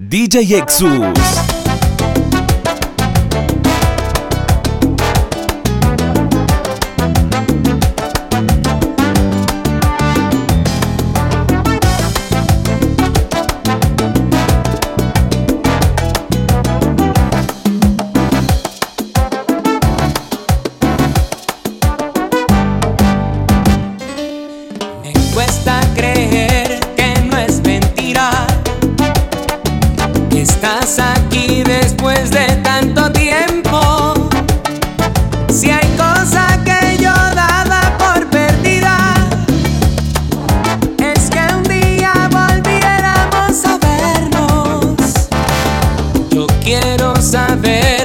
DJ Exus. aquí después de tanto tiempo. Si hay cosa que yo daba por perdida, es que un día volviéramos a vernos. Yo quiero saber.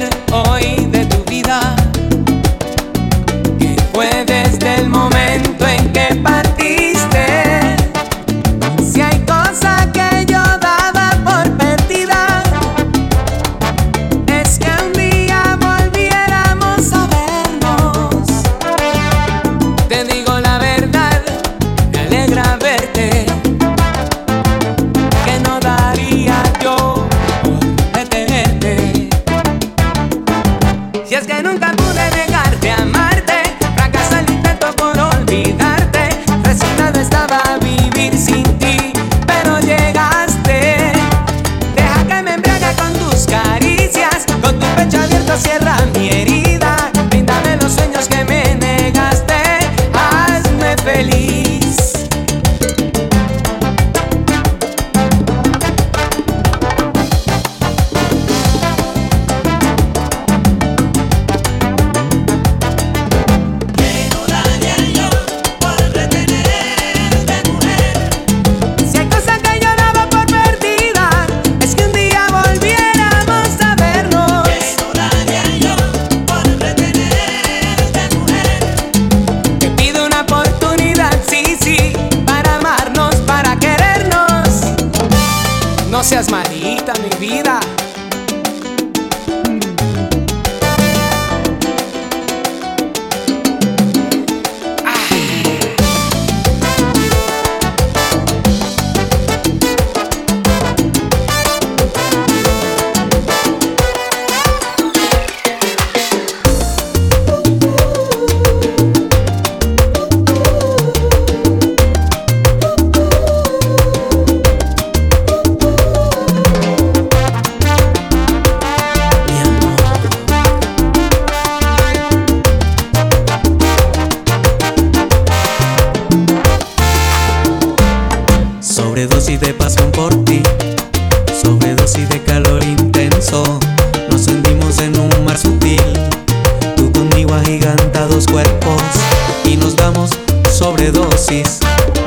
sobredosis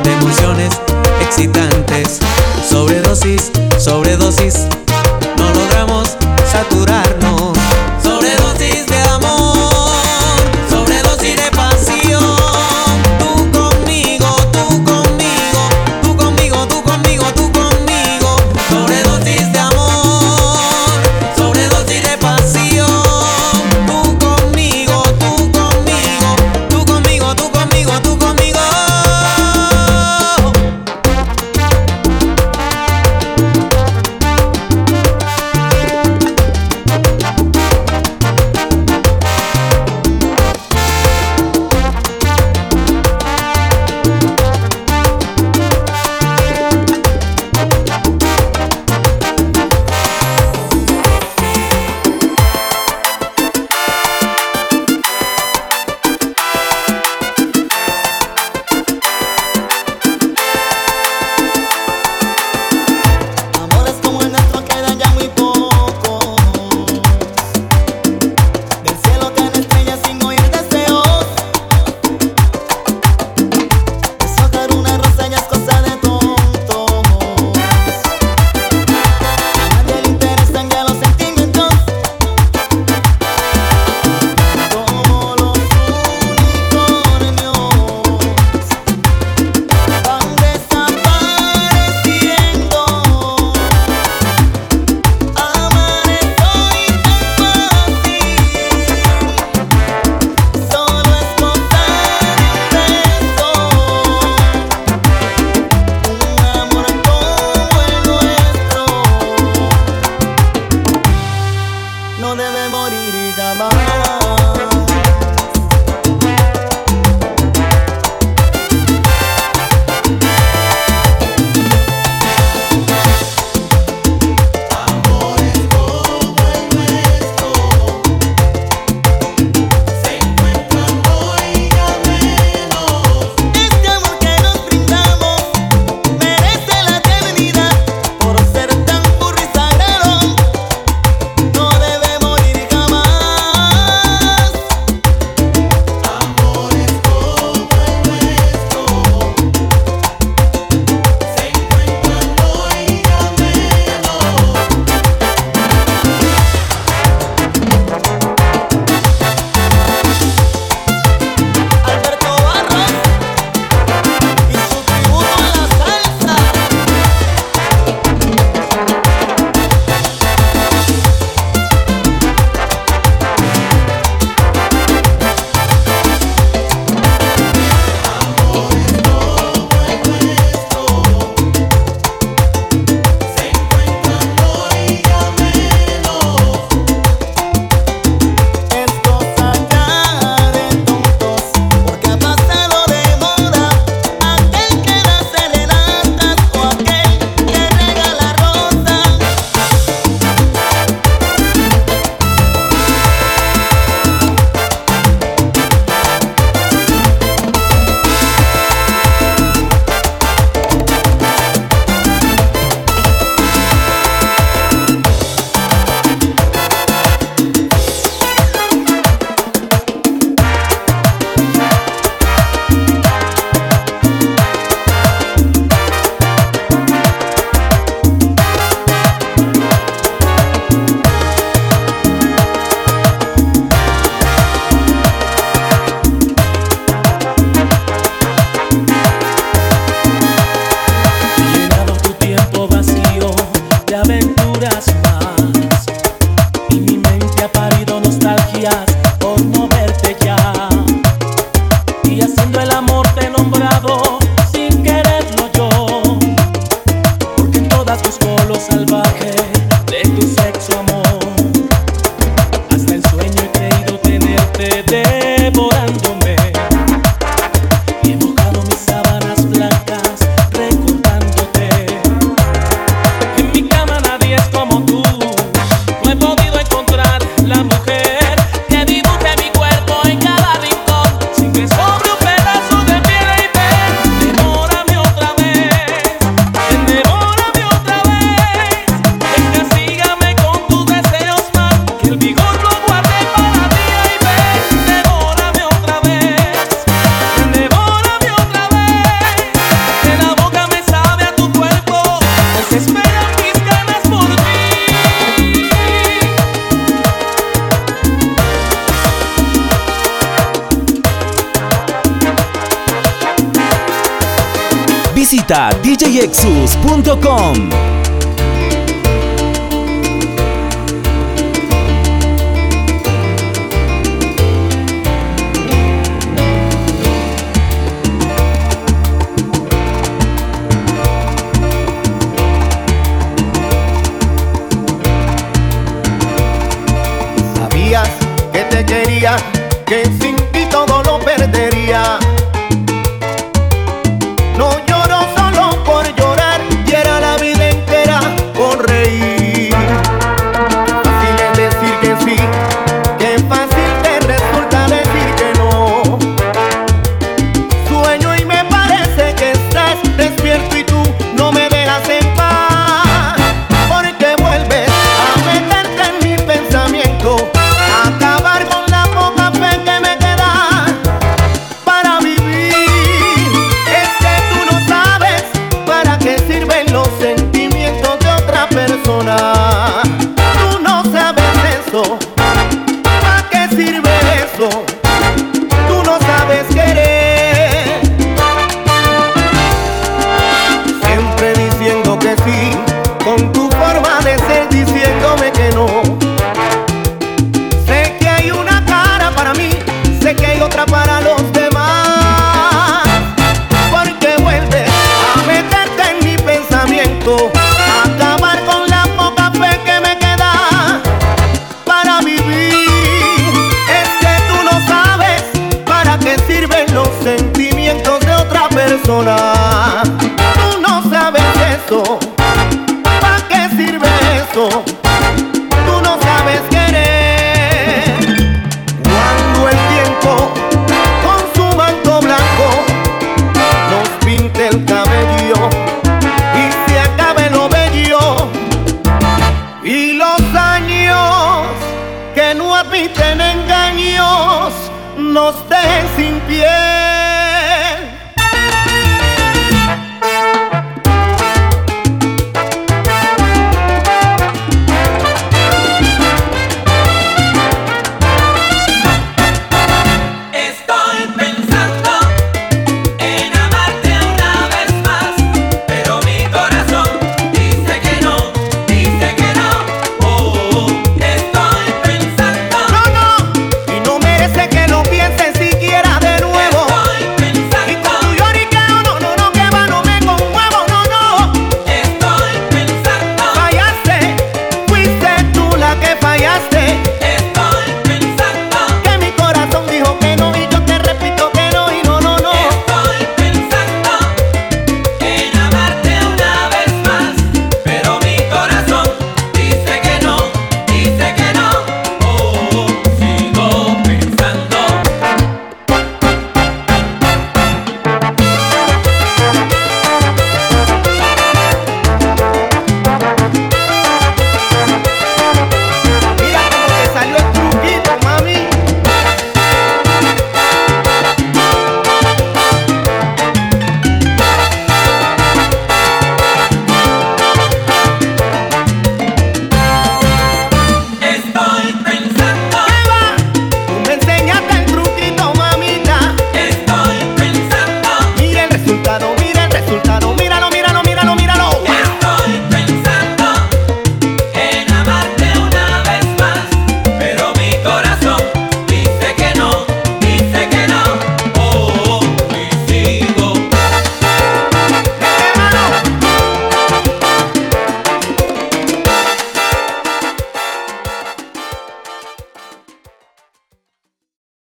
de emociones excitantes. Sobredosis, sobredosis, no logramos saturarnos. Visita djexus.com. los sentimientos de otra persona.